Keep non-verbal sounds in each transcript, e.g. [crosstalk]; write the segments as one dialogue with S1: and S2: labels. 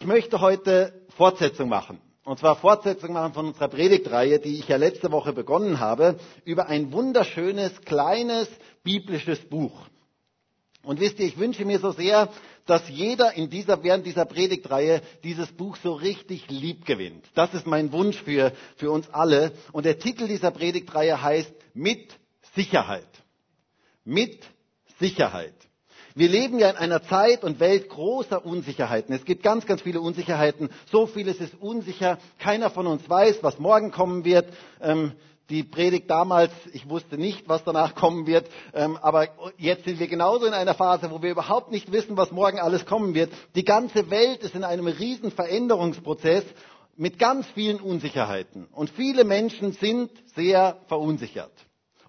S1: Ich möchte heute Fortsetzung machen. Und zwar Fortsetzung machen von unserer Predigtreihe, die ich ja letzte Woche begonnen habe, über ein wunderschönes, kleines biblisches Buch. Und wisst ihr, ich wünsche mir so sehr, dass jeder in dieser, während dieser Predigtreihe dieses Buch so richtig lieb gewinnt. Das ist mein Wunsch für, für uns alle. Und der Titel dieser Predigtreihe heißt Mit Sicherheit. Mit Sicherheit. Wir leben ja in einer Zeit und Welt großer Unsicherheiten. Es gibt ganz, ganz viele Unsicherheiten. So vieles ist unsicher. Keiner von uns weiß, was morgen kommen wird. Ähm, die Predigt damals, ich wusste nicht, was danach kommen wird, ähm, aber jetzt sind wir genauso in einer Phase, wo wir überhaupt nicht wissen, was morgen alles kommen wird. Die ganze Welt ist in einem riesen Veränderungsprozess mit ganz vielen Unsicherheiten. Und viele Menschen sind sehr verunsichert.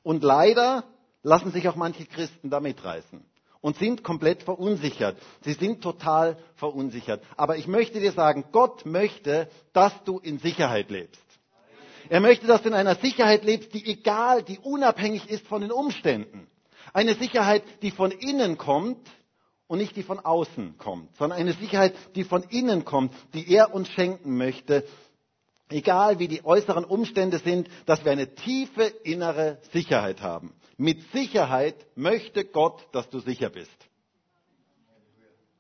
S1: Und leider lassen sich auch manche Christen da mitreißen und sind komplett verunsichert. Sie sind total verunsichert. Aber ich möchte dir sagen, Gott möchte, dass du in Sicherheit lebst. Er möchte, dass du in einer Sicherheit lebst, die egal, die unabhängig ist von den Umständen. Eine Sicherheit, die von innen kommt und nicht die von außen kommt, sondern eine Sicherheit, die von innen kommt, die er uns schenken möchte, egal wie die äußeren Umstände sind, dass wir eine tiefe innere Sicherheit haben. Mit Sicherheit möchte Gott, dass du sicher bist.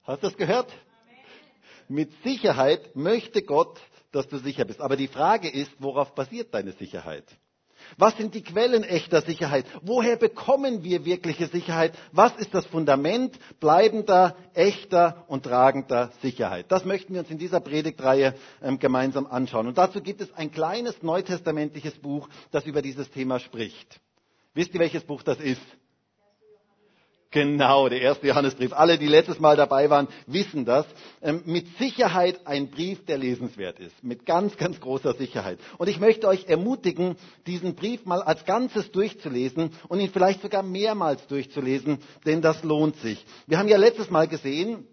S1: Hast du das gehört? Mit Sicherheit möchte Gott, dass du sicher bist. Aber die Frage ist, worauf basiert deine Sicherheit? Was sind die Quellen echter Sicherheit? Woher bekommen wir wirkliche Sicherheit? Was ist das Fundament bleibender, echter und tragender Sicherheit? Das möchten wir uns in dieser Predigtreihe ähm, gemeinsam anschauen. Und dazu gibt es ein kleines neutestamentliches Buch, das über dieses Thema spricht. Wisst ihr, welches Buch das ist? Genau, der erste Johannesbrief. Alle, die letztes Mal dabei waren, wissen das. Ähm, mit Sicherheit ein Brief, der lesenswert ist. Mit ganz, ganz großer Sicherheit. Und ich möchte euch ermutigen, diesen Brief mal als Ganzes durchzulesen und ihn vielleicht sogar mehrmals durchzulesen, denn das lohnt sich. Wir haben ja letztes Mal gesehen,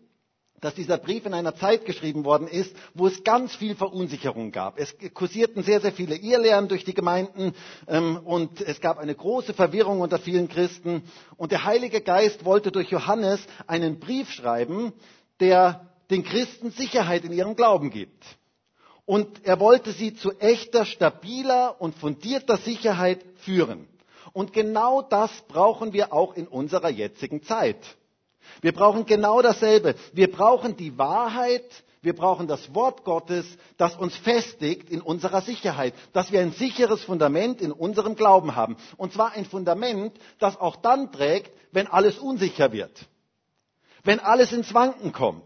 S1: dass dieser Brief in einer Zeit geschrieben worden ist, wo es ganz viel Verunsicherung gab. Es kursierten sehr, sehr viele Irrlehren durch die Gemeinden ähm, und es gab eine große Verwirrung unter vielen Christen. Und der Heilige Geist wollte durch Johannes einen Brief schreiben, der den Christen Sicherheit in ihrem Glauben gibt. Und er wollte sie zu echter, stabiler und fundierter Sicherheit führen. Und genau das brauchen wir auch in unserer jetzigen Zeit. Wir brauchen genau dasselbe. Wir brauchen die Wahrheit, wir brauchen das Wort Gottes, das uns festigt in unserer Sicherheit, dass wir ein sicheres Fundament in unserem Glauben haben. Und zwar ein Fundament, das auch dann trägt, wenn alles unsicher wird, wenn alles ins Wanken kommt.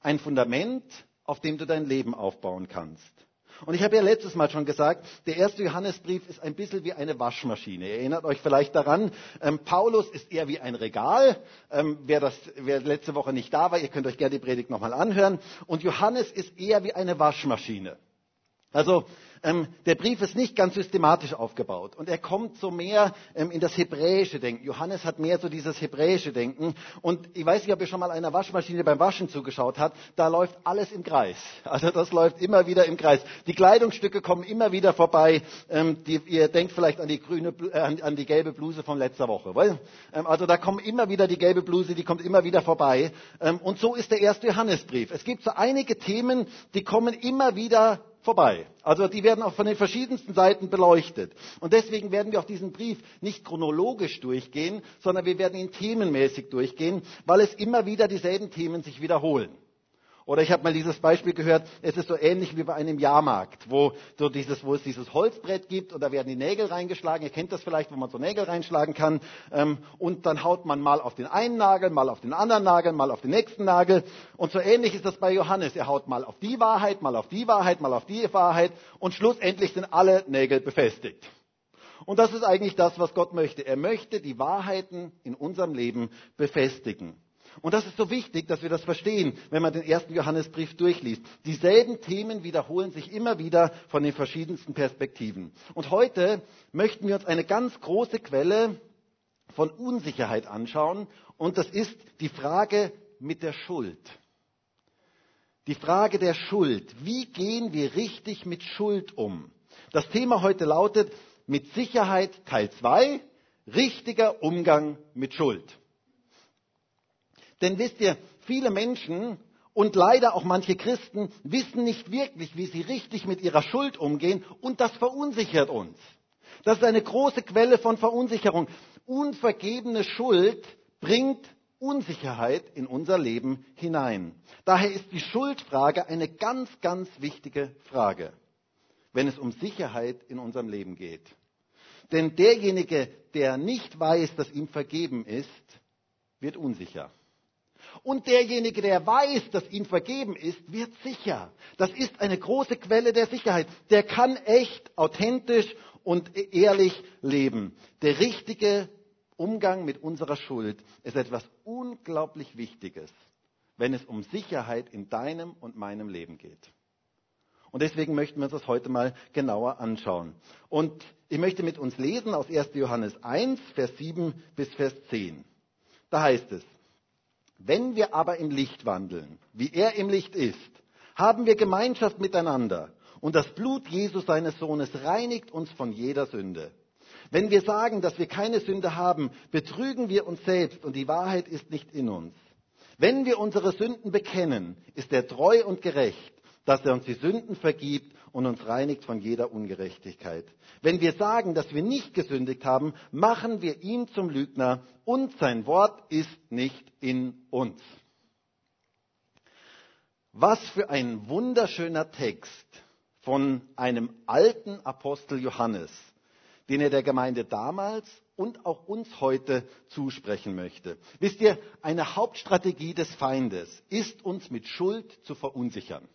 S1: Ein Fundament, auf dem du dein Leben aufbauen kannst. Und ich habe ja letztes Mal schon gesagt, der erste Johannesbrief ist ein bisschen wie eine Waschmaschine. Ihr erinnert euch vielleicht daran, ähm, Paulus ist eher wie ein Regal. Ähm, wer, das, wer letzte Woche nicht da war, ihr könnt euch gerne die Predigt nochmal anhören. Und Johannes ist eher wie eine Waschmaschine. Also ähm, der Brief ist nicht ganz systematisch aufgebaut und er kommt so mehr ähm, in das hebräische Denken. Johannes hat mehr so dieses hebräische Denken und ich weiß nicht, ob ihr schon mal einer Waschmaschine beim Waschen zugeschaut habt, da läuft alles im Kreis. [laughs] Also das läuft immer wieder im Kreis. Die Kleidungsstücke kommen immer wieder vorbei. Ähm, die, ihr denkt vielleicht an die grüne, äh, an, die gelbe Bluse von letzter Woche. Weil, ähm, also da kommt immer wieder die gelbe Bluse, die kommt immer wieder vorbei. Ähm, und so ist der erste Johannesbrief. Es gibt so einige Themen, die kommen immer wieder vorbei. Also die werden auch von den verschiedensten Seiten beleuchtet. Und deswegen werden wir auch diesen Brief nicht chronologisch durchgehen, sondern wir werden ihn themenmäßig durchgehen, weil es immer wieder dieselben Themen sich wiederholen. Oder ich habe mal dieses Beispiel gehört, es ist so ähnlich wie bei einem Jahrmarkt, wo, so dieses, wo es dieses Holzbrett gibt und da werden die Nägel reingeschlagen. Ihr kennt das vielleicht, wo man so Nägel reinschlagen kann. Ähm, und dann haut man mal auf den einen Nagel, mal auf den anderen Nagel, mal auf den nächsten Nagel. Und so ähnlich ist das bei Johannes. Er haut mal auf die Wahrheit, mal auf die Wahrheit, mal auf die Wahrheit und schlussendlich sind alle Nägel befestigt. Und das ist eigentlich das, was Gott möchte. Er möchte die Wahrheiten in unserem Leben befestigen. Und das ist so wichtig, dass wir das verstehen, wenn man den ersten Johannesbrief durchliest. Dieselben Themen wiederholen sich immer wieder von den verschiedensten Perspektiven. Und heute möchten wir uns eine ganz große Quelle von Unsicherheit anschauen. Und das ist die Frage mit der Schuld. Die Frage der Schuld. Wie gehen wir richtig mit Schuld um? Das Thema heute lautet mit Sicherheit Teil 2, richtiger Umgang mit Schuld. Denn wisst ihr, viele Menschen Und leider auch manche Christen wissen nicht wirklich, wie sie richtig mit ihrer Schuld umgehen und das verunsichert uns. Das ist eine große Quelle von Verunsicherung. Unvergebene Schuld bringt Unsicherheit in unser Leben hinein. Daher ist die Schuldfrage eine ganz, ganz wichtige Frage, wenn es um Sicherheit in unserem Leben geht. Denn derjenige, der nicht weiß, dass ihm vergeben ist, wird unsicher. Und derjenige, der weiß, dass ihm vergeben ist, wird sicher. Das ist eine große Quelle der Sicherheit. Der kann echt, authentisch und ehrlich leben. Der richtige Umgang mit unserer Schuld ist etwas unglaublich Wichtiges, wenn es um Sicherheit in deinem und meinem Leben geht. Und deswegen möchten wir uns das heute mal genauer anschauen. Und ich möchte mit uns lesen aus 1. Johannes 1, Vers 7 bis Vers 10. Da heißt es, wenn wir aber im Licht wandeln, wie er im Licht ist, haben wir Gemeinschaft miteinander. Und das Blut Jesus seines Sohnes reinigt uns von jeder Sünde. Wenn wir sagen, dass wir keine Sünde haben, betrügen wir uns selbst und die Wahrheit ist nicht in uns. Wenn wir unsere Sünden bekennen, ist er treu und gerecht, dass er uns die Sünden vergibt und uns reinigt von jeder Ungerechtigkeit. Wenn wir sagen, dass wir nicht gesündigt haben, machen wir ihn zum Lügner und sein Wort ist nicht in uns. Was für ein wunderschöner Text von einem alten Apostel Johannes den er der Gemeinde damals und auch uns heute zusprechen möchte. Wisst ihr, eine Hauptstrategie des Feindes ist uns mit Schuld zu verunsichern.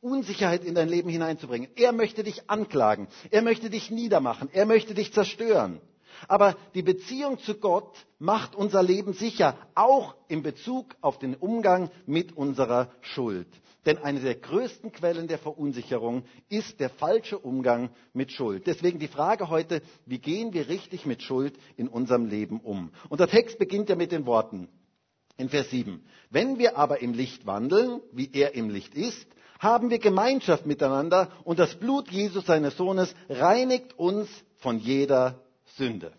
S1: Unsicherheit in dein Leben hineinzubringen. Er möchte dich anklagen. Er möchte dich niedermachen. Er möchte dich zerstören. Aber die Beziehung zu Gott macht unser Leben sicher, auch in Bezug auf den Umgang mit unserer Schuld. Denn eine der größten Quellen der Verunsicherung ist der falsche Umgang mit Schuld. Deswegen die Frage heute, wie gehen wir richtig mit Schuld in unserem Leben um? Und der Text beginnt ja mit den Worten in Vers 7. Wenn wir aber im Licht wandeln, wie er im Licht ist, haben wir Gemeinschaft miteinander und das Blut Jesus seines Sohnes reinigt uns von jeder Sünde.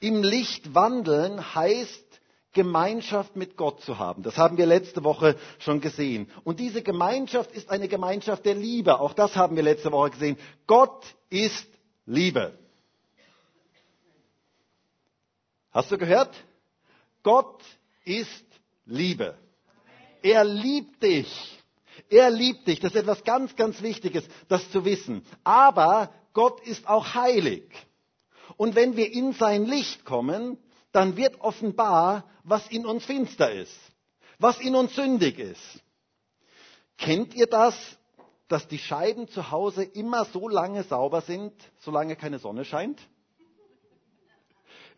S1: Im Licht wandeln heißt Gemeinschaft mit Gott zu haben. Das haben wir letzte Woche schon gesehen. Und diese Gemeinschaft ist eine Gemeinschaft der Liebe. Auch das haben wir letzte Woche gesehen. Gott ist Liebe. Hast du gehört? Gott ist Liebe. Er liebt dich. Er liebt dich. Das ist etwas ganz, ganz Wichtiges, das zu wissen. Aber Gott ist auch heilig. Und wenn wir in sein Licht kommen, dann wird offenbar, was in uns finster ist, was in uns sündig ist. Kennt ihr das, dass die Scheiben zu Hause immer so lange sauber sind, solange keine Sonne scheint?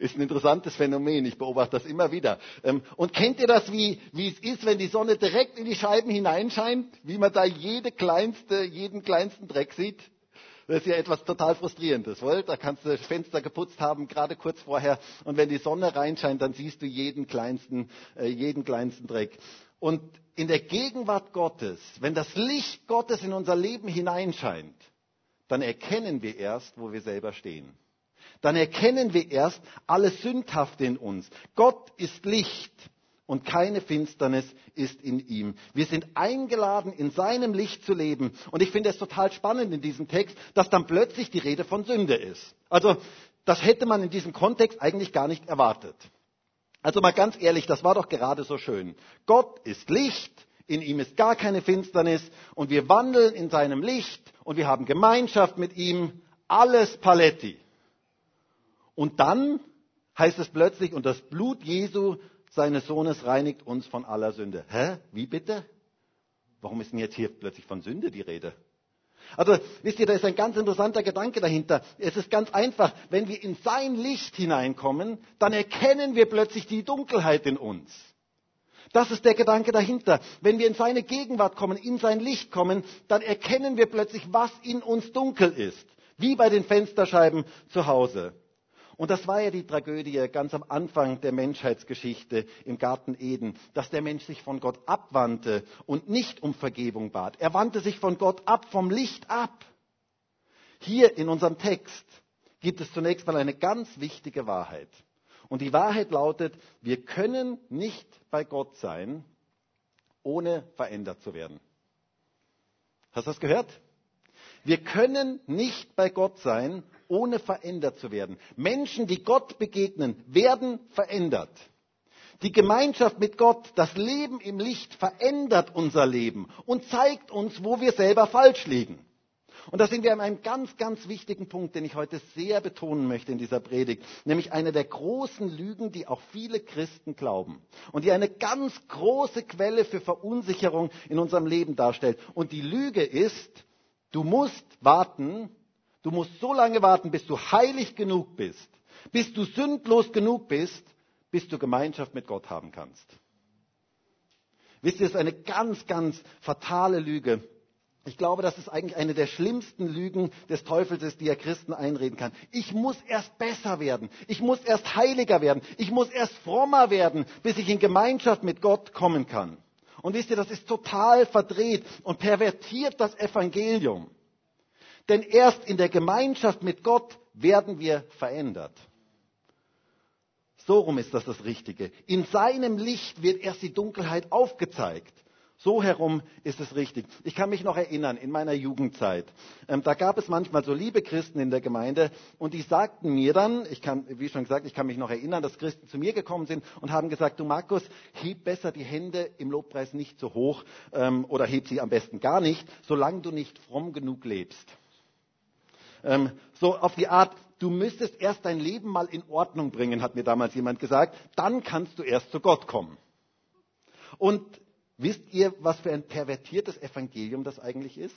S1: Ist ein interessantes Phänomen. Ich beobachte das immer wieder. Ähm, und kennt ihr das, wie, wie es ist, wenn die Sonne direkt in die Scheiben hineinscheint? Wie man da jede kleinste, jeden kleinsten Dreck sieht? Das ist ja etwas total Frustrierendes, wohl? Da kannst du das Fenster geputzt haben, gerade kurz vorher. Und wenn die Sonne reinscheint, dann siehst du jeden kleinsten, äh, jeden kleinsten Dreck. Und in der Gegenwart Gottes, wenn das Licht Gottes in unser Leben hineinscheint, dann erkennen wir erst, wo wir selber stehen. Dann erkennen wir erst alles Sündhafte in uns. Gott ist Licht und keine Finsternis ist in ihm. Wir sind eingeladen, in seinem Licht zu leben. Und ich finde es total spannend in diesem Text, dass dann plötzlich die Rede von Sünde ist. Also, das hätte man in diesem Kontext eigentlich gar nicht erwartet. Also mal ganz ehrlich, das war doch gerade so schön. Gott ist Licht, in ihm ist gar keine Finsternis und wir wandeln in seinem Licht und wir haben Gemeinschaft mit ihm. Alles Paletti. Und dann heißt es plötzlich, und das Blut Jesu seines Sohnes reinigt uns von aller Sünde. Hä? Wie bitte? Warum ist denn jetzt hier plötzlich von Sünde die Rede? Also, wisst ihr, da ist ein ganz interessanter Gedanke dahinter. Es ist ganz einfach. Wenn wir in sein Licht hineinkommen, dann erkennen wir plötzlich die Dunkelheit in uns. Das ist der Gedanke dahinter. Wenn wir in seine Gegenwart kommen, in sein Licht kommen, dann erkennen wir plötzlich, was in uns dunkel ist. Wie bei den Fensterscheiben zu Hause. Und das war ja die Tragödie ganz am Anfang der Menschheitsgeschichte im Garten Eden, dass der Mensch sich von Gott abwandte und nicht um Vergebung bat. Er wandte sich von Gott ab, vom Licht ab. Hier in unserem Text gibt es zunächst mal eine ganz wichtige Wahrheit. Und die Wahrheit lautet, wir können nicht bei Gott sein, ohne verändert zu werden. Hast du das gehört? Wir können nicht bei Gott sein, ohne verändert zu werden. Menschen, die Gott begegnen, werden verändert. Die Gemeinschaft mit Gott, das Leben im Licht verändert unser Leben und zeigt uns, wo wir selber falsch liegen. Und da sind wir an einem ganz, ganz wichtigen Punkt, den ich heute sehr betonen möchte in dieser Predigt, nämlich eine der großen Lügen, die auch viele Christen glauben und die eine ganz große Quelle für Verunsicherung in unserem Leben darstellt. Und die Lüge ist, du musst warten, du musst so lange warten, bis du heilig genug bist, bis du sündlos genug bist, bis du Gemeinschaft mit Gott haben kannst. Wisst ihr, es ist eine ganz, ganz fatale Lüge. Ich glaube, dass es eigentlich eine der schlimmsten Lügen des Teufels ist, die er Christen einreden kann. Ich muss erst besser werden. Ich muss erst heiliger werden. Ich muss erst frommer werden, bis ich in Gemeinschaft mit Gott kommen kann. Und wisst ihr, das ist total verdreht und pervertiert das Evangelium. Denn erst in der Gemeinschaft mit Gott werden wir verändert. So rum ist das das Richtige. In seinem Licht wird erst die Dunkelheit aufgezeigt. So herum ist es richtig. Ich kann mich noch erinnern, in meiner Jugendzeit, ähm, da gab es manchmal so liebe Christen in der Gemeinde und die sagten mir dann, ich kann, wie schon gesagt, ich kann mich noch erinnern, dass Christen zu mir gekommen sind und haben gesagt, du Markus, heb besser die Hände im Lobpreis nicht so hoch ähm, oder heb sie am besten gar nicht, solange du nicht fromm genug lebst. Ähm, so auf die Art, du müsstest erst dein Leben mal in Ordnung bringen, hat mir damals jemand gesagt, dann kannst du erst zu Gott kommen. Und wisst ihr, was für ein pervertiertes Evangelium das eigentlich ist?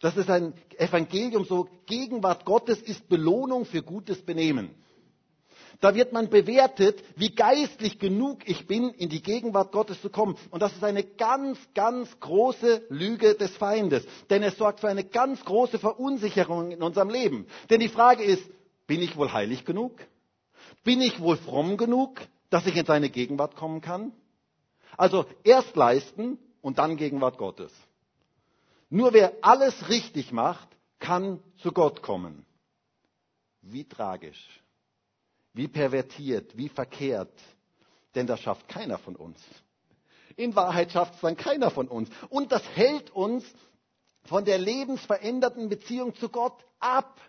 S1: Das ist ein Evangelium so, Gegenwart Gottes ist Belohnung für gutes Benehmen. Da wird man bewertet, wie geistlich genug ich bin, in die Gegenwart Gottes zu kommen. Und das ist eine ganz, ganz große Lüge des Feindes. Denn es sorgt für eine ganz große Verunsicherung in unserem Leben. Denn die Frage ist, bin ich wohl heilig genug? Bin ich wohl fromm genug, dass ich in seine Gegenwart kommen kann? Also erst leisten und dann Gegenwart Gottes. Nur wer alles richtig macht, kann zu Gott kommen. Wie tragisch. Wie pervertiert, wie verkehrt. Denn das schafft keiner von uns. In Wahrheit schafft es dann keiner von uns. Und das hält uns von der lebensveränderten Beziehung zu Gott ab.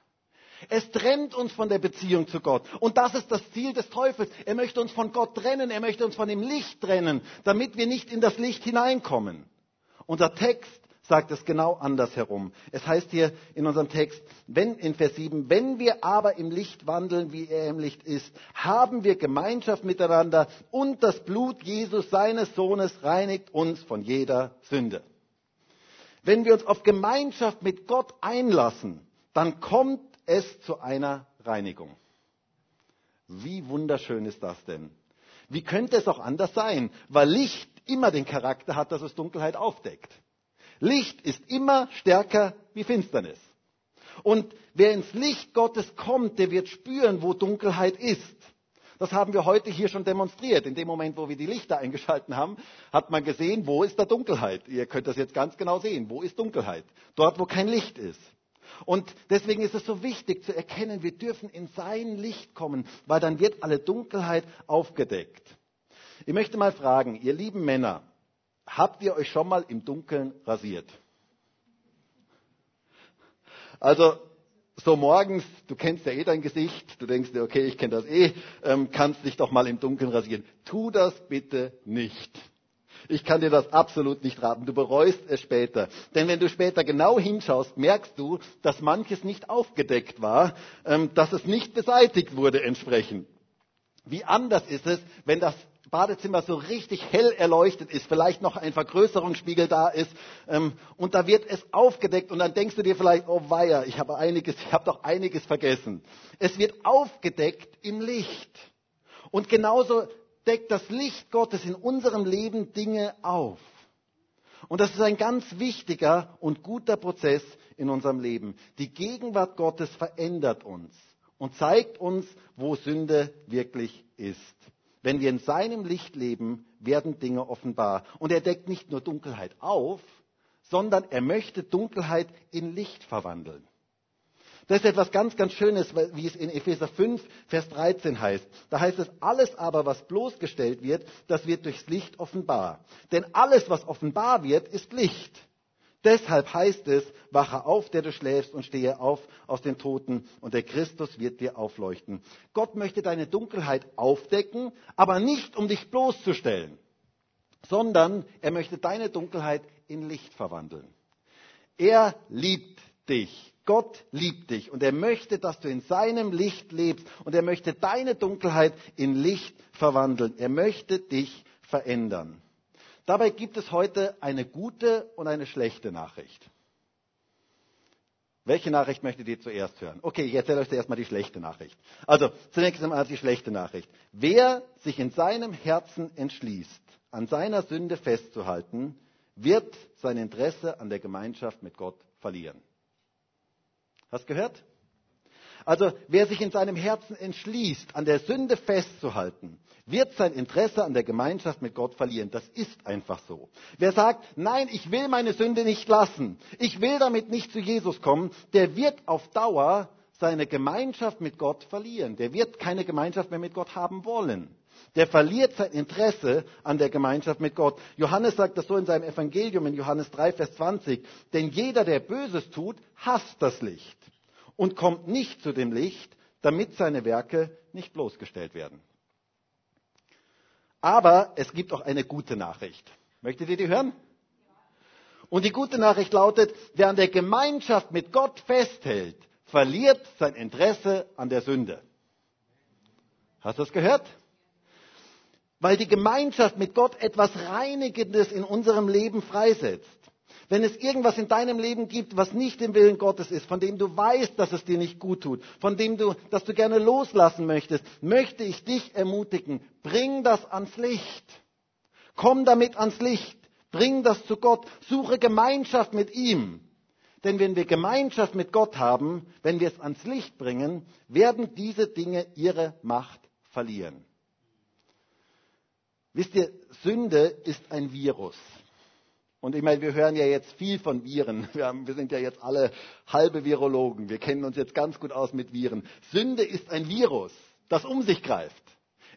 S1: Es trennt uns von der Beziehung zu Gott. Und das ist das Ziel des Teufels. Er möchte uns von Gott trennen. Er möchte uns von dem Licht trennen, damit wir nicht in das Licht hineinkommen. Unser Text sagt es genau andersherum. Es heißt hier in unserem Text, wenn, in Vers 7, wenn wir aber im Licht wandeln, wie er im Licht ist, haben wir Gemeinschaft miteinander und das Blut Jesus, seines Sohnes, reinigt uns von jeder Sünde. Wenn wir uns auf Gemeinschaft mit Gott einlassen, dann kommt es zu einer Reinigung. Wie wunderschön ist das denn? Wie könnte es auch anders sein? Weil Licht immer den Charakter hat, dass es Dunkelheit aufdeckt. Licht ist immer stärker wie Finsternis. Und wer ins Licht Gottes kommt, der wird spüren, wo Dunkelheit ist. Das haben wir heute hier schon demonstriert. In dem Moment, wo wir die Lichter eingeschalten haben, hat man gesehen, wo ist da Dunkelheit. Ihr könnt das jetzt ganz genau sehen. Wo ist Dunkelheit? Dort, wo kein Licht ist. Und deswegen ist es so wichtig zu erkennen, wir dürfen in sein Licht kommen, weil dann wird alle Dunkelheit aufgedeckt. Ich möchte mal fragen, ihr lieben Männer, Habt ihr euch schon mal im Dunkeln rasiert? Also so morgens, du kennst ja eh dein Gesicht, du denkst dir, okay, ich kenne das eh, ähm, kannst dich doch mal im Dunkeln rasieren. Tu das bitte nicht. Ich kann dir das absolut nicht raten. Du bereust es später. Denn wenn du später genau hinschaust, merkst du, dass manches nicht aufgedeckt war, ähm, dass es nicht beseitigt wurde entsprechend. Wie anders ist es, wenn das Badezimmer so richtig hell erleuchtet ist, vielleicht noch ein Vergrößerungsspiegel da ist ähm, und da wird es aufgedeckt und dann denkst du dir vielleicht, oh weia, ich habe einiges, ich habe doch einiges vergessen. Es wird aufgedeckt im Licht. Und genauso deckt das Licht Gottes in unserem Leben Dinge auf. Und das ist ein ganz wichtiger und guter Prozess in unserem Leben. Die Gegenwart Gottes verändert uns und zeigt uns, wo Sünde wirklich ist. Wenn wir in seinem Licht leben, werden Dinge offenbar. Und er deckt nicht nur Dunkelheit auf, sondern er möchte Dunkelheit in Licht verwandeln. Das ist etwas ganz, ganz Schönes, wie es in Epheser 5, Vers 13 heißt. Da heißt es, alles aber, was bloßgestellt wird, das wird durchs Licht offenbar. Denn alles, was offenbar wird, ist Licht. Deshalb heißt es, wache auf, der du schläfst, und stehe auf aus den Toten, und der Christus wird dir aufleuchten. Gott möchte deine Dunkelheit aufdecken, aber nicht um dich bloßzustellen, sondern er möchte deine Dunkelheit in Licht verwandeln. Er liebt dich. Gott liebt dich und er möchte, dass du in seinem Licht lebst und er möchte deine Dunkelheit in Licht verwandeln. Er möchte dich verändern. Dabei gibt es heute eine gute und eine schlechte Nachricht. Welche Nachricht möchtet ihr zuerst hören? Okay, ich erzähle euch zuerst mal die schlechte Nachricht. Also, zunächst einmal die schlechte Nachricht. Wer sich in seinem Herzen entschließt, an seiner Sünde festzuhalten, wird sein Interesse an der Gemeinschaft mit Gott verlieren. Hast gehört? Also wer sich in seinem Herzen entschließt, an der Sünde festzuhalten, wird sein Interesse an der Gemeinschaft mit Gott verlieren. Das ist einfach so. Wer sagt, nein, ich will meine Sünde nicht lassen, ich will damit nicht zu Jesus kommen, der wird auf Dauer seine Gemeinschaft mit Gott verlieren. Der wird keine Gemeinschaft mehr mit Gott haben wollen. Der verliert sein Interesse an der Gemeinschaft mit Gott. Johannes sagt das so in seinem Evangelium in Johannes 3, Vers 20. Denn jeder, der Böses tut, hasst das Licht und kommt nicht zu dem Licht, damit seine Werke nicht bloßgestellt werden. Aber es gibt auch eine gute Nachricht. Möchtet ihr die hören? Und die gute Nachricht lautet, wer an der Gemeinschaft mit Gott festhält, verliert sein Interesse an der Sünde. Hast du das gehört? Weil die Gemeinschaft mit Gott etwas Reinigendes in unserem Leben freisetzt. Wenn es irgendwas in deinem Leben gibt, was nicht im Willen Gottes ist, von dem du weißt, dass es dir nicht gut tut, von dem du, dass du gerne loslassen möchtest, möchte ich dich ermutigen, bring das ans Licht. Komm damit ans Licht. Bring das zu Gott. Suche Gemeinschaft mit ihm. Denn wenn wir Gemeinschaft mit Gott haben, wenn wir es ans Licht bringen, werden diese Dinge ihre Macht verlieren. Wisst ihr, Sünde ist ein Virus. Und ich meine, wir hören ja jetzt viel von Viren. [laughs] Wir, haben, wir, sind ja jetzt alle halbe Virologen. Wir kennen uns jetzt ganz gut aus mit Viren. Sünde ist ein Virus, das um sich greift.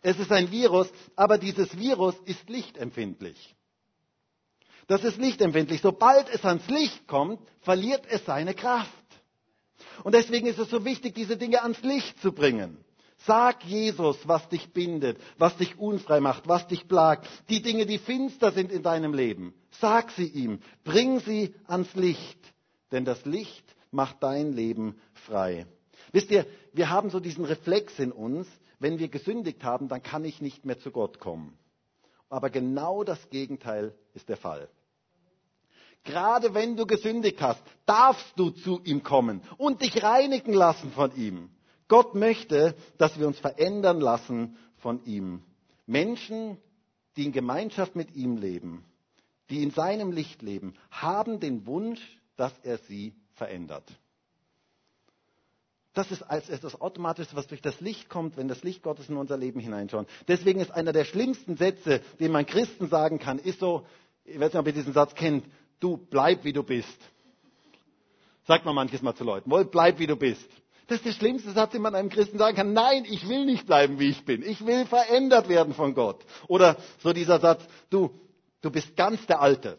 S1: Es ist ein Virus, aber dieses Virus ist lichtempfindlich. Das ist lichtempfindlich. Sobald es ans Licht kommt, verliert es seine Kraft. Und deswegen ist es so wichtig, diese Dinge ans Licht zu bringen. Sag Jesus, was dich bindet, was dich unfrei macht, was dich plagt, die Dinge, die finster sind in deinem Leben. Sag sie ihm, bring sie ans Licht, denn das Licht macht dein Leben frei. Wisst ihr, wir haben so diesen Reflex in uns, wenn wir gesündigt haben, dann kann ich nicht mehr zu Gott kommen. Aber genau das Gegenteil ist der Fall. Gerade wenn du gesündigt hast, darfst du zu ihm kommen und dich reinigen lassen von ihm. Gott möchte, dass wir uns verändern lassen von ihm. Menschen, die in Gemeinschaft mit ihm leben, die in seinem Licht leben, haben den Wunsch, dass er sie verändert. Das ist als etwas Automatisches, was durch das Licht kommt, wenn das Licht Gottes in unser Leben hineinschaut. Deswegen ist einer der schlimmsten Sätze, den man Christen sagen kann, ist so, ich weiß nicht, ob ihr diesen Satz kennt, du bleib wie du bist. Sagt man manches Mal zu Leuten, wohl bleib wie du bist. Das ist der schlimmste Satz, den man einem Christen sagen kann. Nein, ich will nicht bleiben, wie ich bin. Ich will verändert werden von Gott. Oder so dieser Satz, du, du bist ganz der Alte.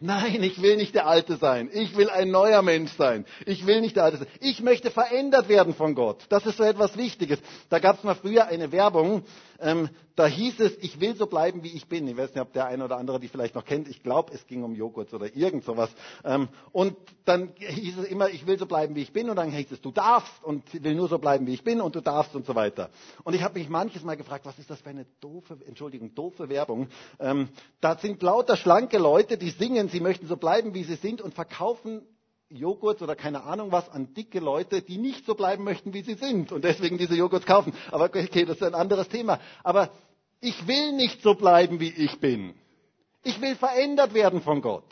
S1: Nein, ich will nicht der Alte sein. Ich will ein neuer Mensch sein. Ich will nicht der Alte sein. Ich möchte verändert werden von Gott. Das ist so etwas Wichtiges. Da gab es mal früher eine Werbung, ähm, da hieß es, ich will so bleiben, wie ich bin. Ich weiß nicht, ob der eine oder andere die vielleicht noch kennt. Ich glaube, es ging um Joghurt oder irgend sowas. Ähm, und dann hieß es immer, ich will so bleiben, wie ich bin. Und dann hieß es, du darfst und ich will nur so bleiben, wie ich bin und du darfst und so weiter. Und ich habe mich manches Mal gefragt, was ist das für eine doofe, Entschuldigung, doofe Werbung. Ähm, da sind lauter schlanke Leute, die singen, sie möchten so bleiben, wie sie sind und verkaufen Joghurt oder keine Ahnung was an dicke Leute, die nicht so bleiben möchten, wie sie sind und deswegen diese Joghurt kaufen. Aber okay, das ist ein anderes Thema. Aber ich will nicht so bleiben, wie ich bin. Ich will verändert werden von Gott.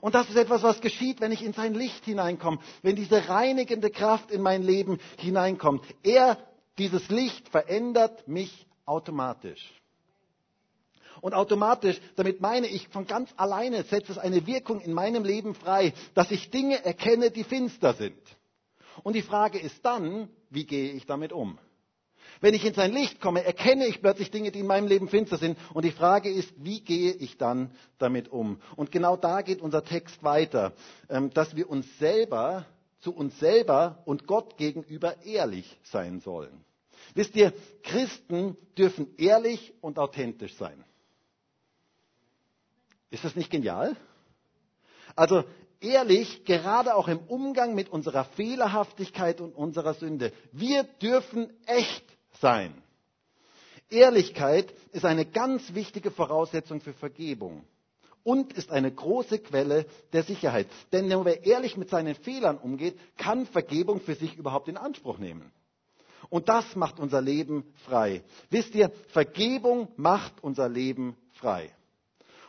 S1: Und das ist etwas, was geschieht, wenn ich in sein Licht hineinkomme, wenn diese reinigende Kraft in mein Leben hineinkommt. Er, dieses Licht verändert mich automatisch. Und automatisch, damit meine ich, von ganz alleine setzt es eine Wirkung in meinem Leben frei, dass ich Dinge erkenne, die finster sind. Und die Frage ist dann, wie gehe ich damit um? Wenn ich in sein Licht komme, erkenne ich plötzlich Dinge, die in meinem Leben finster sind. Und die Frage ist, wie gehe ich dann damit um? Und genau da geht unser Text weiter, ähm, dass wir uns selber, zu uns selber und Gott gegenüber ehrlich sein sollen. Wisst ihr, Christen dürfen ehrlich und authentisch sein. Ist das nicht genial? Also ehrlich, gerade auch im Umgang mit unserer Fehlerhaftigkeit und unserer Sünde. Wir dürfen echt sein. Ehrlichkeit ist eine ganz wichtige Voraussetzung für Vergebung und ist eine große Quelle der Sicherheit. Denn nur wer ehrlich mit seinen Fehlern umgeht, kann Vergebung für sich überhaupt in Anspruch nehmen. Und das macht unser Leben frei. Wisst ihr, Vergebung macht unser Leben frei.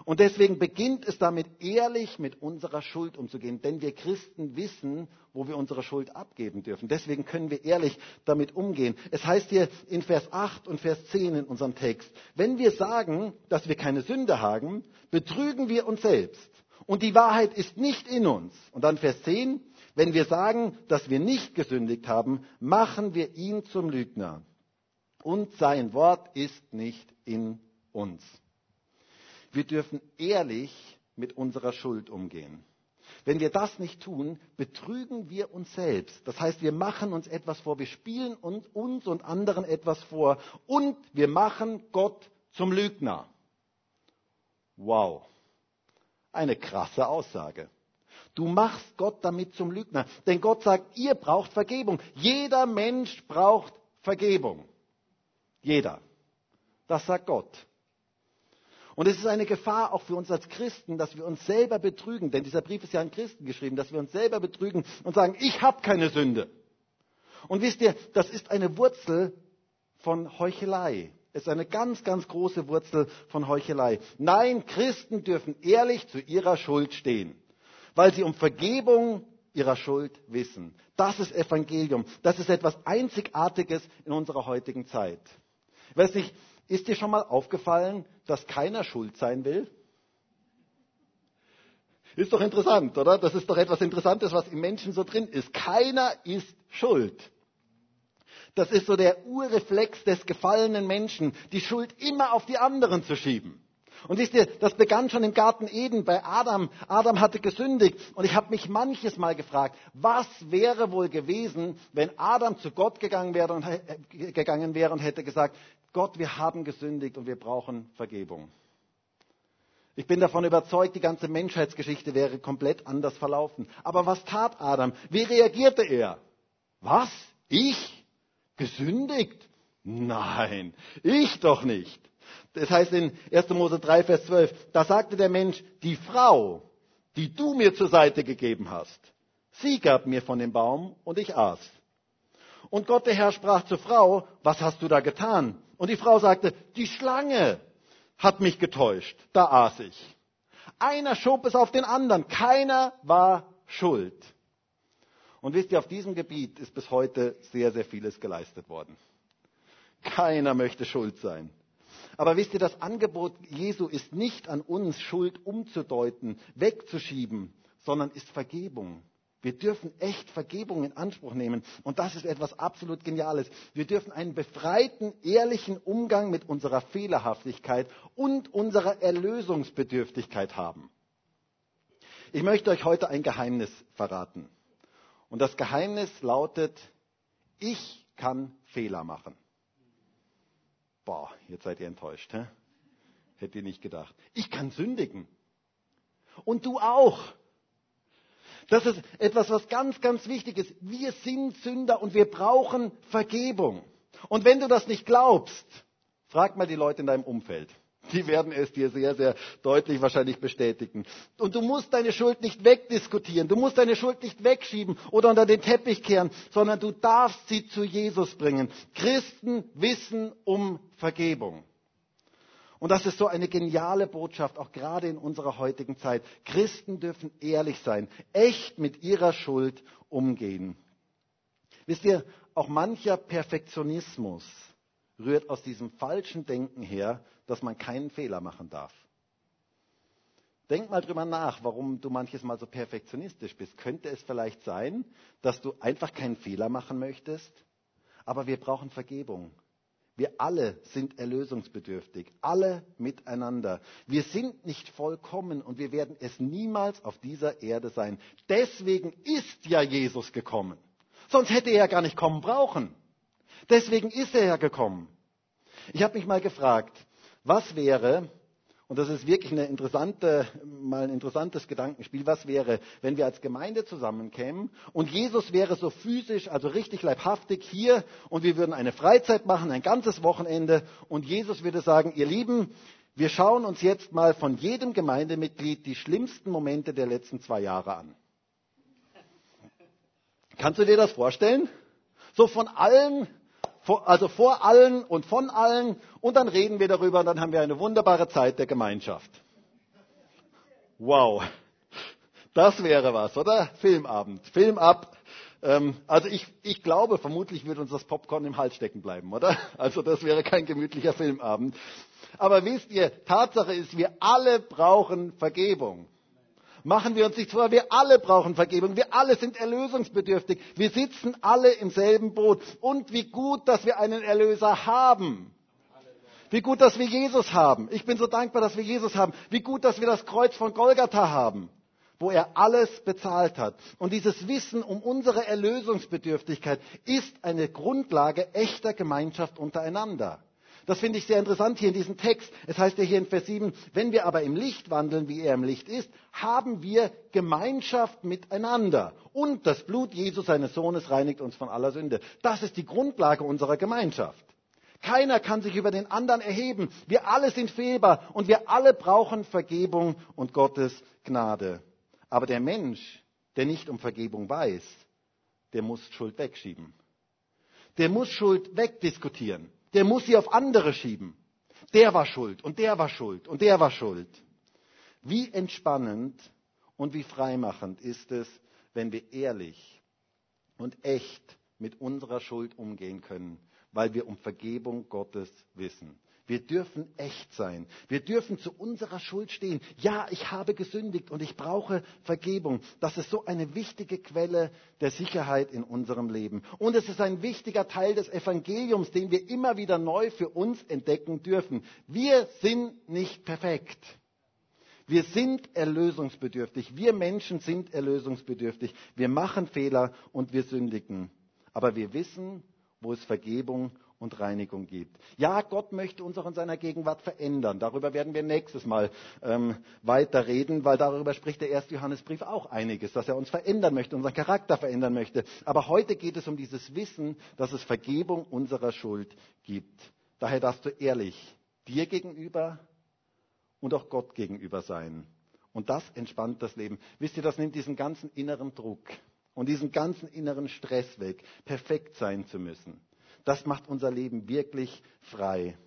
S1: Und deswegen beginnt es damit, ehrlich mit unserer Schuld umzugehen. Denn wir Christen wissen, wo wir unsere Schuld abgeben dürfen. Deswegen können wir ehrlich damit umgehen. Es heißt hier in Vers 8 und Vers 10 in unserem Text, wenn wir sagen, dass wir keine Sünde haben, betrügen wir uns selbst. Und die Wahrheit ist nicht in uns. Und dann Vers 10, wenn wir sagen, dass wir nicht gesündigt haben, machen wir ihn zum Lügner. Und sein Wort ist nicht in uns. Wir dürfen ehrlich mit unserer Schuld umgehen. Wenn wir das nicht tun, betrügen wir uns selbst. Das heißt, wir machen uns etwas vor, wir spielen uns und anderen etwas vor und wir machen Gott zum Lügner. Wow, eine krasse Aussage. Du machst Gott damit zum Lügner. Denn Gott sagt, ihr braucht Vergebung. Jeder Mensch braucht Vergebung. Jeder. Das sagt Gott. Und es ist eine Gefahr auch für uns als Christen, dass wir uns selber betrügen, denn dieser Brief ist ja an Christen geschrieben, dass wir uns selber betrügen und sagen, ich habe keine Sünde. Und wisst ihr, das ist eine Wurzel von Heuchelei. Es ist eine ganz, ganz große Wurzel von Heuchelei. Nein, Christen dürfen ehrlich zu ihrer Schuld stehen, weil sie um Vergebung ihrer Schuld wissen. Das ist Evangelium. Das ist etwas Einzigartiges in unserer heutigen Zeit. Ich weiß nicht, ist dir schon mal aufgefallen, dass keiner schuld sein will? Ist doch interessant, oder? Das ist doch etwas Interessantes, was im Menschen so drin ist. Keiner ist schuld. Das ist so der Urreflex des gefallenen Menschen, die Schuld immer auf die anderen zu schieben. Und wisst ihr, das begann schon im Garten Eden bei Adam. Adam hatte gesündigt. Und ich habe mich manches Mal gefragt, was wäre wohl gewesen, wenn Adam zu Gott gegangen wäre und, äh, gegangen wäre und hätte gesagt, Gott, wir haben gesündigt und wir brauchen Vergebung. Ich bin davon überzeugt, die ganze Menschheitsgeschichte wäre komplett anders verlaufen. Aber was tat Adam? Wie reagierte er? Was? Ich? Gesündigt? Nein, ich doch nicht. Das heißt in 1. Mose 3, Vers 12, da sagte der Mensch, die Frau, die du mir zur Seite gegeben hast, sie gab mir von dem Baum und ich aß. Und Gott der Herr sprach zur Frau, was hast du da getan? Und die Frau sagte, die Schlange hat mich getäuscht, da aß ich. Einer schob es auf den anderen, keiner war schuld. Und wisst ihr, auf diesem Gebiet ist bis heute sehr, sehr vieles geleistet worden. Keiner möchte schuld sein. Aber wisst ihr, das Angebot Jesu ist nicht an uns, Schuld umzudeuten, wegzuschieben, sondern ist Vergebung. Wir dürfen echt Vergebung in Anspruch nehmen. Und das ist etwas absolut Geniales. Wir dürfen einen befreiten, ehrlichen Umgang mit unserer Fehlerhaftigkeit und unserer Erlösungsbedürftigkeit haben. Ich möchte euch heute ein Geheimnis verraten. Und das Geheimnis lautet, ich kann Fehler machen. Boah, jetzt seid ihr enttäuscht. Hä? Hättet ihr nicht gedacht. Ich kann sündigen. Und du auch. Das ist etwas, was ganz, ganz wichtig ist. Wir sind Sünder und wir brauchen Vergebung. Und wenn du das nicht glaubst, frag mal die Leute in deinem Umfeld. Die werden es dir sehr, sehr deutlich wahrscheinlich bestätigen. Und du musst deine Schuld nicht wegdiskutieren. Du musst deine Schuld nicht wegschieben oder unter den Teppich kehren, sondern du darfst sie zu Jesus bringen. Christen wissen um Vergebung. Und das ist so eine geniale Botschaft, auch gerade in unserer heutigen Zeit. Christen dürfen ehrlich sein, echt mit ihrer Schuld umgehen. Wisst ihr, auch mancher Perfektionismus rührt aus diesem falschen Denken her, dass man keinen Fehler machen darf. Denk mal drüber nach, warum du manches Mal so perfektionistisch bist. Könnte es vielleicht sein, dass du einfach keinen Fehler machen möchtest? Aber wir brauchen Vergebung. Wir alle sind erlösungsbedürftig, alle miteinander. Wir sind nicht vollkommen und wir werden es niemals auf dieser Erde sein. Deswegen ist ja Jesus gekommen. Sonst hätte er ja gar nicht kommen brauchen. Deswegen ist er ja gekommen. Ich habe mich mal gefragt, was wäre, und das ist wirklich eine interessante, mal ein interessantes Gedankenspiel. Was wäre, wenn wir als Gemeinde zusammenkämen und Jesus wäre so physisch, also richtig leibhaftig hier und wir würden eine Freizeit machen, ein ganzes Wochenende und Jesus würde sagen, ihr Lieben, wir schauen uns jetzt mal von jedem Gemeindemitglied die schlimmsten Momente der letzten zwei Jahre an. Kannst du dir das vorstellen? So von allen also vor allen und von allen und dann reden wir darüber und dann haben wir eine wunderbare Zeit der Gemeinschaft. Wow, das wäre was, oder? Filmabend, Film ab. Ähm, also ich, ich glaube, vermutlich wird uns das Popcorn im Hals stecken bleiben, oder? Also das wäre kein gemütlicher Filmabend. Aber wisst ihr, Tatsache ist, wir alle brauchen Vergebung. Machen wir uns nichts vor, wir alle brauchen Vergebung, wir alle sind erlösungsbedürftig, wir sitzen alle im selben Boot. Und wie gut, dass wir einen Erlöser haben. Wie gut, dass wir Jesus haben. Ich bin so dankbar, dass wir Jesus haben. Wie gut, dass wir das Kreuz von Golgatha haben, wo er alles bezahlt hat. Und dieses Wissen um unsere Erlösungsbedürftigkeit ist eine Grundlage echter Gemeinschaft untereinander. Das finde ich sehr interessant hier in diesem Text. Es heißt ja hier in Vers 7, wenn wir aber im Licht wandeln, wie er im Licht ist, haben wir Gemeinschaft miteinander. Und das Blut Jesus, seines Sohnes, reinigt uns von aller Sünde. Das ist die Grundlage unserer Gemeinschaft. Keiner kann sich über den anderen erheben. Wir alle sind fehlbar und wir alle brauchen Vergebung und Gottes Gnade. Aber der Mensch, der nicht um Vergebung weiß, der muss Schuld wegschieben. Der muss Schuld wegdiskutieren der muss sie auf andere schieben. Der war schuld und der war schuld und der war schuld. Wie entspannend und wie freimachend ist es, wenn wir ehrlich und echt mit unserer Schuld umgehen können, weil wir um Vergebung Gottes wissen. Wir dürfen echt sein. Wir dürfen zu unserer Schuld stehen. Ja, ich habe gesündigt und ich brauche Vergebung. Das ist so eine wichtige Quelle der Sicherheit in unserem Leben. Und es ist ein wichtiger Teil des Evangeliums, den wir immer wieder neu für uns entdecken dürfen. Wir sind nicht perfekt. Wir sind erlösungsbedürftig. Wir Menschen sind erlösungsbedürftig. Wir machen Fehler und wir sündigen. Aber wir wissen, wo es Vergebung und Reinigung gibt. Ja, Gott möchte uns auch in seiner Gegenwart verändern. Darüber werden wir nächstes Mal ähm, weiter reden, weil darüber spricht der erste Johannesbrief auch einiges, dass er uns verändern möchte, unseren Charakter verändern möchte. Aber heute geht es um dieses Wissen, dass es Vergebung unserer Schuld gibt. Daher darfst du ehrlich dir gegenüber und auch Gott gegenüber sein. Und das entspannt das Leben. Wisst ihr, das nimmt diesen ganzen inneren Druck und diesen ganzen inneren Stress weg, perfekt sein zu müssen. Das macht unser Leben wirklich frei.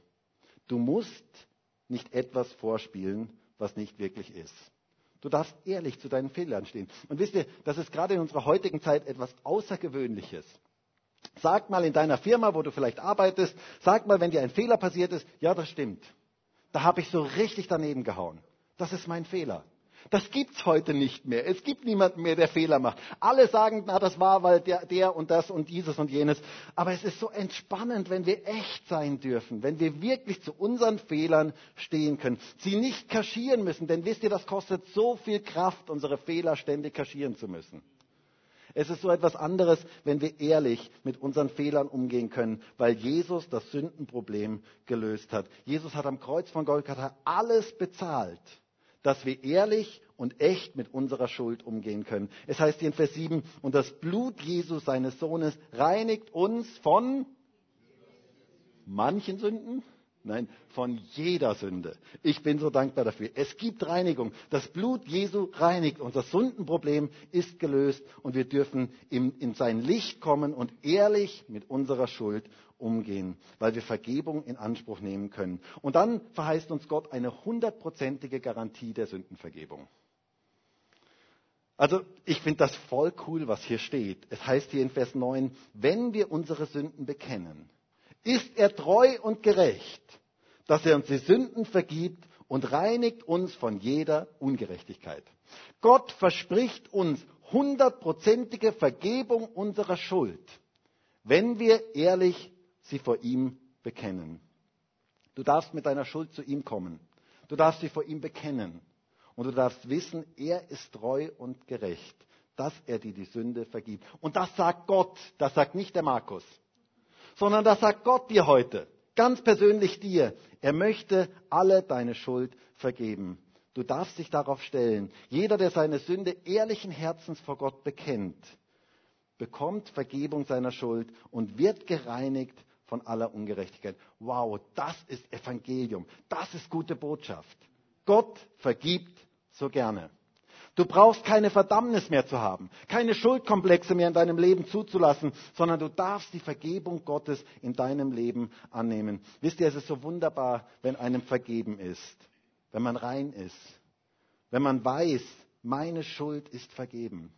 S1: Du musst nicht etwas vorspielen, was nicht wirklich ist. Du darfst ehrlich zu deinen Fehlern stehen. Und wisst ihr, das ist gerade in unserer heutigen Zeit etwas Außergewöhnliches. Sag mal in deiner Firma, wo du vielleicht arbeitest, sag mal, wenn dir ein Fehler passiert ist, ja, das stimmt. Da habe ich so richtig daneben gehauen. Das ist mein Fehler. Das gibt's heute nicht mehr. Es gibt niemanden mehr, der Fehler macht. Alle sagen, na, das war, weil der, der und das und dieses und jenes. Aber es ist so entspannend, wenn wir echt sein dürfen, wenn wir wirklich zu unseren Fehlern stehen können, sie nicht kaschieren müssen. Denn wisst ihr, das kostet so viel Kraft, unsere Fehler ständig kaschieren zu müssen. Es ist so etwas anderes, wenn wir ehrlich mit unseren Fehlern umgehen können, weil Jesus das Sündenproblem gelöst hat. Jesus hat am Kreuz von Golgatha alles bezahlt dass wir ehrlich und echt mit unserer Schuld umgehen können. Es heißt hier in Vers 7, und das Blut Jesu, seines Sohnes, reinigt uns von manchen Sünden, nein, von jeder Sünde. Ich bin so dankbar dafür. Es gibt Reinigung. Das Blut Jesu reinigt. Unser Sündenproblem ist gelöst und wir dürfen in, in sein Licht kommen und ehrlich mit unserer Schuld umgehen, weil wir Vergebung in Anspruch nehmen können. Und dann verheißt uns Gott eine hundertprozentige Garantie der Sündenvergebung. Also ich finde das voll cool, was hier steht. Es heißt hier in Vers 9, wenn wir unsere Sünden bekennen, ist er treu und gerecht, dass er uns die Sünden vergibt und reinigt uns von jeder Ungerechtigkeit. Gott verspricht uns hundertprozentige Vergebung unserer Schuld, wenn wir ehrlich sie vor ihm bekennen. Du darfst mit deiner Schuld zu ihm kommen. Du darfst sie vor ihm bekennen. Und du darfst wissen, er ist treu und gerecht, dass er dir die Sünde vergibt. Und das sagt Gott, das sagt nicht der Markus, sondern das sagt Gott dir heute, ganz persönlich dir. Er möchte alle deine Schuld vergeben. Du darfst dich darauf stellen. Jeder, der seine Sünde ehrlichen Herzens vor Gott bekennt, bekommt Vergebung seiner Schuld und wird gereinigt von aller Ungerechtigkeit. Wow, das ist Evangelium. Das ist gute Botschaft. Gott vergibt so gerne. Du brauchst keine Verdammnis mehr zu haben, keine Schuldkomplexe mehr in deinem Leben zuzulassen, sondern du darfst die Vergebung Gottes in deinem Leben annehmen. Wisst ihr, es ist so wunderbar, wenn einem vergeben ist, wenn man rein ist, wenn man weiß, meine Schuld ist vergeben.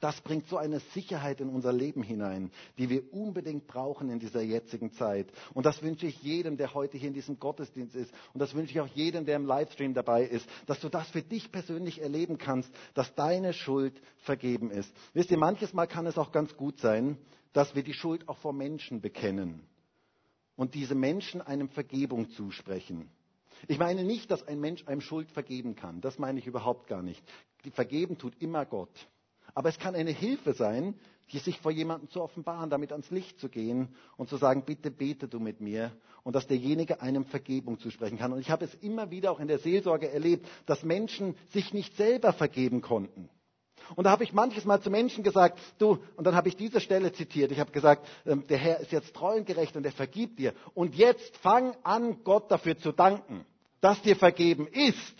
S1: Das bringt so eine Sicherheit in unser Leben hinein, die wir unbedingt brauchen in dieser jetzigen Zeit. Und das wünsche ich jedem, der heute hier in diesem Gottesdienst ist. Und das wünsche ich auch jedem, der im Livestream dabei ist, dass du das für dich persönlich erleben kannst, dass deine Schuld vergeben ist. Wisst ihr, manches Mal kann es auch ganz gut sein, dass wir die Schuld auch vor Menschen bekennen und diese Menschen einem Vergebung zusprechen. Ich meine nicht, dass ein Mensch einem Schuld vergeben kann. Das meine ich überhaupt gar nicht. Vergeben tut immer Gott. Aber es kann eine Hilfe sein, sich vor jemandem zu offenbaren, damit ans Licht zu gehen und zu sagen, bitte bete du mit mir und dass derjenige einem Vergebung zusprechen kann. Und ich habe es immer wieder auch in der Seelsorge erlebt, dass Menschen sich nicht selber vergeben konnten. Und da habe ich manches Mal zu Menschen gesagt, du, und dann habe ich diese Stelle zitiert. Ich habe gesagt, ähm, der Herr ist jetzt treu und gerecht und er vergibt dir. Und jetzt fang an, Gott dafür zu danken, dass dir vergeben ist.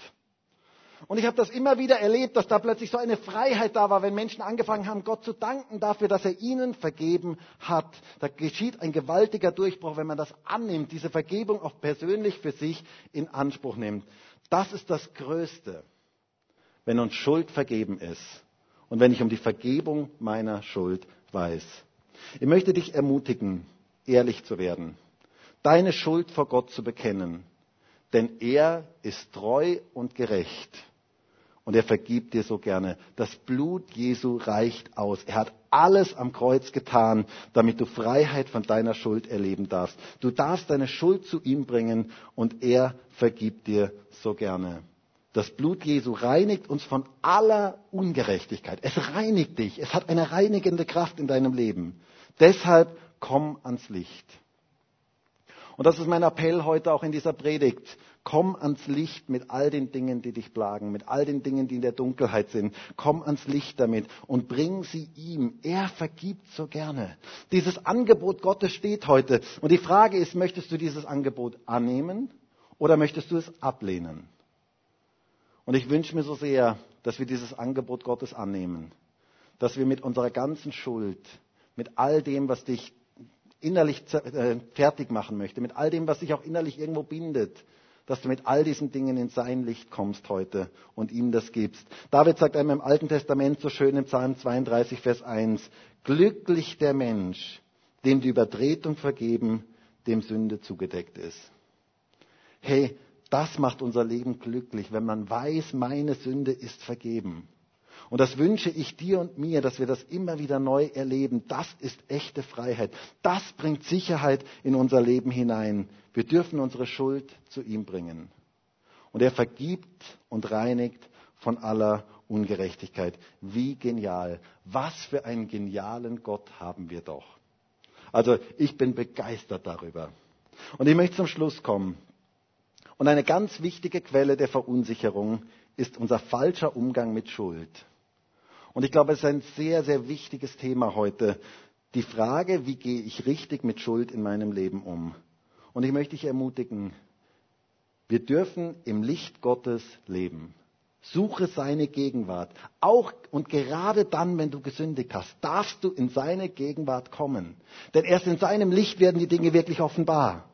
S1: Und ich habe das immer wieder erlebt, dass da plötzlich so eine Freiheit da war, wenn Menschen angefangen haben, Gott zu danken dafür, dass er ihnen vergeben hat. Da geschieht ein gewaltiger Durchbruch, wenn man das annimmt, diese Vergebung auch persönlich für sich in Anspruch nimmt. Das ist das Größte, wenn uns Schuld vergeben ist und wenn ich um die Vergebung meiner Schuld weiß. Ich möchte dich ermutigen, ehrlich zu werden, deine Schuld vor Gott zu bekennen, denn er ist treu und gerecht und er vergibt dir so gerne. Das Blut Jesu reicht aus. Er hat alles am Kreuz getan, damit du Freiheit von deiner Schuld erleben darfst. Du darfst deine Schuld zu ihm bringen und er vergibt dir so gerne. Das Blut Jesu reinigt uns von aller Ungerechtigkeit. Es reinigt dich. Es hat eine reinigende Kraft in deinem Leben. Deshalb komm ans Licht. Und das ist mein Appell heute auch in dieser Predigt. Komm ans Licht mit all den Dingen, die dich plagen, mit all den Dingen, die in der Dunkelheit sind. Komm ans Licht damit und bring sie ihm. Er vergibt so gerne. Dieses Angebot Gottes steht heute. Und die Frage ist, möchtest du dieses Angebot annehmen oder möchtest du es ablehnen? Und ich wünsche mir so sehr, dass wir dieses Angebot Gottes annehmen. Dass wir mit unserer ganzen Schuld, mit all dem, was dich innerlich äh, fertig machen möchte, mit all dem, was dich auch innerlich irgendwo bindet, dass du mit all diesen Dingen in sein Licht kommst heute und ihm das gibst. David sagt einmal im Alten Testament so schön im Psalm 32, Vers 1, glücklich der Mensch, dem die Übertretung vergeben, dem Sünde zugedeckt ist. Hey, das macht unser Leben glücklich, wenn man weiß, meine Sünde ist vergeben. Und das wünsche ich dir und mir, dass wir das immer wieder neu erleben. Das ist echte Freiheit. Das bringt Sicherheit in unser Leben hinein. Wir dürfen unsere Schuld zu ihm bringen. Und er vergibt und reinigt von aller Ungerechtigkeit. Wie genial. Was für einen genialen Gott haben wir doch. Also ich bin begeistert darüber. Und ich möchte zum Schluss kommen. Und eine ganz wichtige Quelle der Verunsicherung ist unser falscher Umgang mit Schuld. Und ich glaube, es ist ein sehr, sehr wichtiges Thema heute. Die Frage, wie gehe ich richtig mit Schuld in meinem Leben um? Und ich möchte dich ermutigen, wir dürfen im Licht Gottes leben. Suche seine Gegenwart. Auch und gerade dann, wenn du gesündigt hast, darfst du in seine Gegenwart kommen. Denn erst in seinem Licht werden die Dinge wirklich offenbar.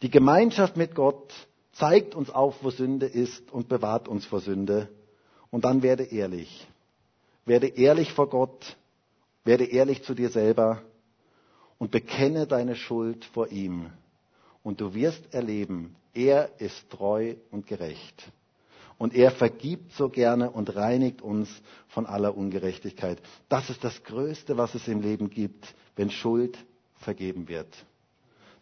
S1: Die Gemeinschaft mit Gott zeigt uns auf, wo Sünde ist und bewahrt uns vor Sünde. Und dann werde ehrlich. Werde ehrlich vor Gott, werde ehrlich zu dir selber und bekenne deine Schuld vor ihm. Und du wirst erleben, Er ist treu und gerecht. Und er vergibt so gerne und reinigt uns von aller Ungerechtigkeit. Das ist das Größte, was es im Leben gibt, wenn Schuld vergeben wird.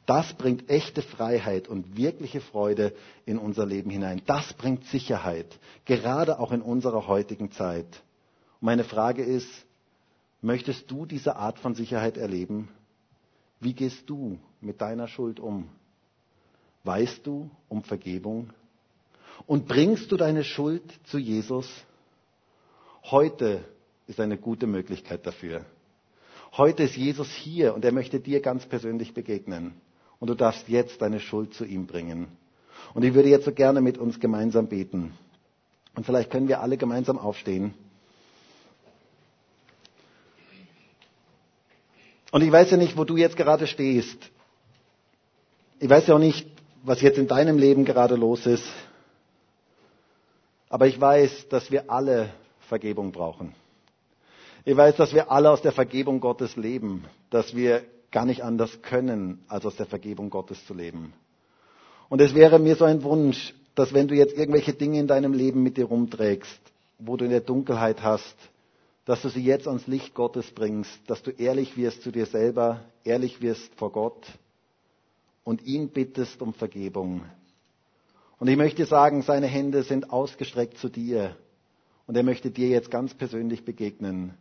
S1: Das bringt echte Freiheit und wirkliche Freude in unser Leben hinein. Das bringt Sicherheit, gerade auch in unserer heutigen Zeit. Meine Frage ist, möchtest du diese Art von Sicherheit erleben? Wie gehst du mit deiner Schuld um? Weißt du um Vergebung? Und bringst du deine Schuld zu Jesus? Heute ist eine gute Möglichkeit dafür. Heute ist Jesus hier und er möchte dir ganz persönlich begegnen. Und du darfst jetzt deine Schuld zu ihm bringen. Und ich würde jetzt so gerne mit uns gemeinsam beten. Und vielleicht können wir alle gemeinsam aufstehen. Und ich weiß ja nicht, wo du jetzt gerade stehst. Ich weiß ja auch nicht, was jetzt in deinem Leben gerade los ist. Aber ich weiß, dass wir alle Vergebung brauchen. Ich weiß, dass wir alle aus der Vergebung Gottes leben, dass wir gar nicht anders können, als aus der Vergebung Gottes zu leben. Und es wäre mir so ein Wunsch, dass wenn du jetzt irgendwelche Dinge in deinem Leben mit dir rumträgst, wo du in der Dunkelheit hast, dass du sie jetzt ans Licht Gottes bringst, dass du ehrlich wirst zu dir selber, ehrlich wirst vor Gott und ihn bittest um Vergebung. Und ich möchte sagen, seine Hände sind ausgestreckt zu dir und er möchte dir jetzt ganz persönlich begegnen.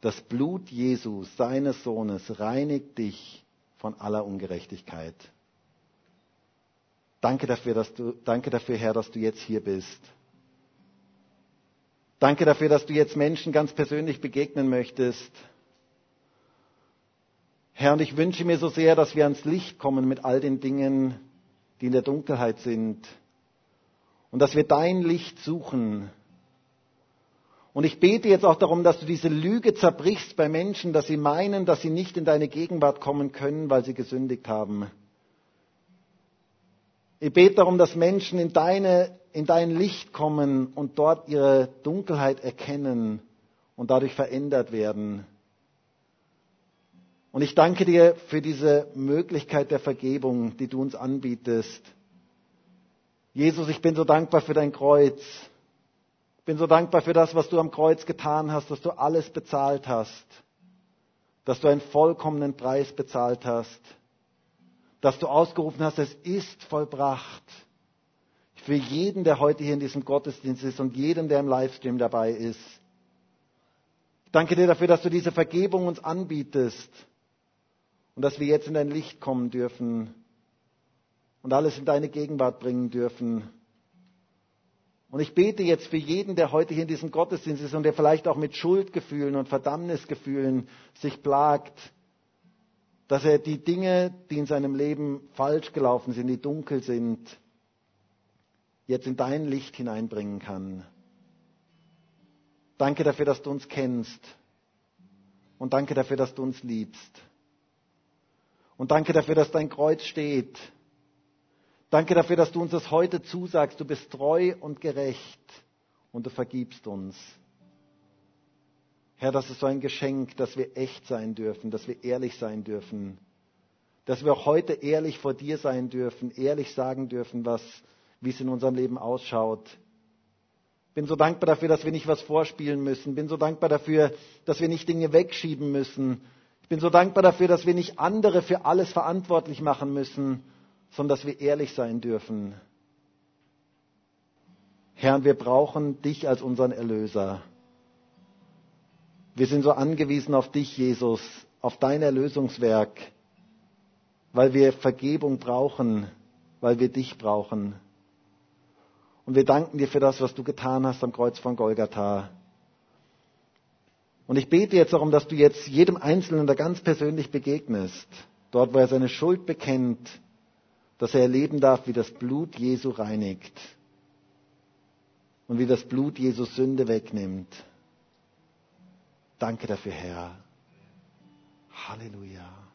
S1: Das Blut Jesu, seines Sohnes, reinigt dich von aller Ungerechtigkeit. Danke dafür, dass du, danke dafür, Herr, dass du jetzt hier bist. Danke dafür, dass du jetzt Menschen ganz persönlich begegnen möchtest. Herr, und ich wünsche mir so sehr, dass wir ans Licht kommen mit all den Dingen, die in der Dunkelheit sind. Und dass wir dein Licht suchen. Und ich bete jetzt auch darum, dass du diese Lüge zerbrichst bei Menschen, dass sie meinen, dass sie nicht in deine Gegenwart kommen können, weil sie gesündigt haben. Ich bete darum, dass Menschen in, deine, in dein Licht kommen und dort ihre Dunkelheit erkennen und dadurch verändert werden. Und ich danke dir für diese Möglichkeit der Vergebung, die du uns anbietest. Jesus, ich bin so dankbar für dein Kreuz. Ich bin so dankbar für das, was du am Kreuz getan hast, dass du alles bezahlt hast, dass du einen vollkommenen Preis bezahlt hast dass du ausgerufen hast, es ist vollbracht. Für jeden, der heute hier in diesem Gottesdienst ist und jeden, der im Livestream dabei ist. Danke dir dafür, dass du diese Vergebung uns anbietest und dass wir jetzt in dein Licht kommen dürfen und alles in deine Gegenwart bringen dürfen. Und ich bete jetzt für jeden, der heute hier in diesem Gottesdienst ist und der vielleicht auch mit Schuldgefühlen und Verdammnisgefühlen sich plagt, dass er die Dinge, die in seinem Leben falsch gelaufen sind, die dunkel sind, jetzt in dein Licht hineinbringen kann. Danke dafür, dass du uns kennst. Und danke dafür, dass du uns liebst. Und danke dafür, dass dein Kreuz steht. Danke dafür, dass du uns das heute zusagst. Du bist treu und gerecht und du vergibst uns. Herr, das ist so ein Geschenk, dass wir echt sein dürfen, dass wir ehrlich sein dürfen, dass wir auch heute ehrlich vor dir sein dürfen, ehrlich sagen dürfen, was, wie es in unserem Leben ausschaut. Bin so dankbar dafür, dass wir nicht was vorspielen müssen. Bin so dankbar dafür, dass wir nicht Dinge wegschieben müssen. Ich bin so dankbar dafür, dass wir nicht andere für alles verantwortlich machen müssen, sondern dass wir ehrlich sein dürfen. Herr, wir brauchen dich als unseren Erlöser. Wir sind so angewiesen auf dich, Jesus, auf dein Erlösungswerk, weil wir Vergebung brauchen, weil wir dich brauchen. Und wir danken dir für das, was du getan hast am Kreuz von Golgatha. Und ich bete jetzt darum, dass du jetzt jedem Einzelnen da ganz persönlich begegnest, dort, wo er seine Schuld bekennt, dass er erleben darf, wie das Blut Jesu reinigt und wie das Blut Jesu Sünde wegnimmt. Danke dafür, Herr. Halleluja.